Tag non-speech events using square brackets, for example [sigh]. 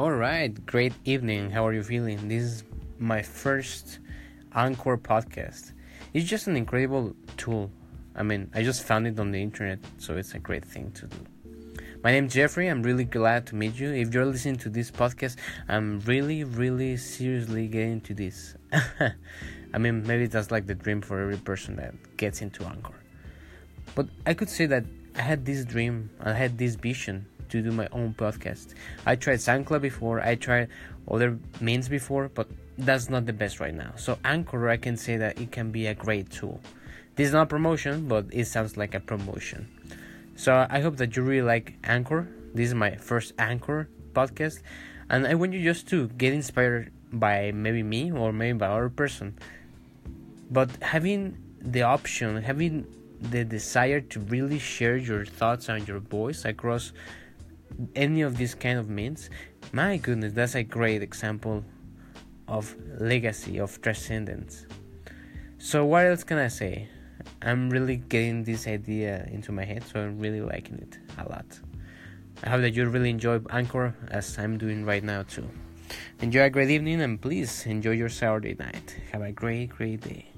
All right, great evening. How are you feeling? This is my first Anchor podcast. It's just an incredible tool. I mean, I just found it on the internet, so it's a great thing to do. My name's Jeffrey. I'm really glad to meet you. If you're listening to this podcast, I'm really, really seriously getting to this. [laughs] I mean, maybe that's like the dream for every person that gets into Anchor. But I could say that I had this dream, I had this vision to do my own podcast. I tried SoundCloud before, I tried other means before, but that's not the best right now. So Anchor, I can say that it can be a great tool. This is not promotion, but it sounds like a promotion. So I hope that you really like Anchor. This is my first Anchor podcast, and I want you just to get inspired by maybe me or maybe by other person. But having the option, having the desire to really share your thoughts and your voice across any of these kind of means, my goodness, that's a great example of legacy, of transcendence. So, what else can I say? I'm really getting this idea into my head, so I'm really liking it a lot. I hope that you really enjoy Anchor as I'm doing right now, too. Enjoy a great evening and please enjoy your Saturday night. Have a great, great day.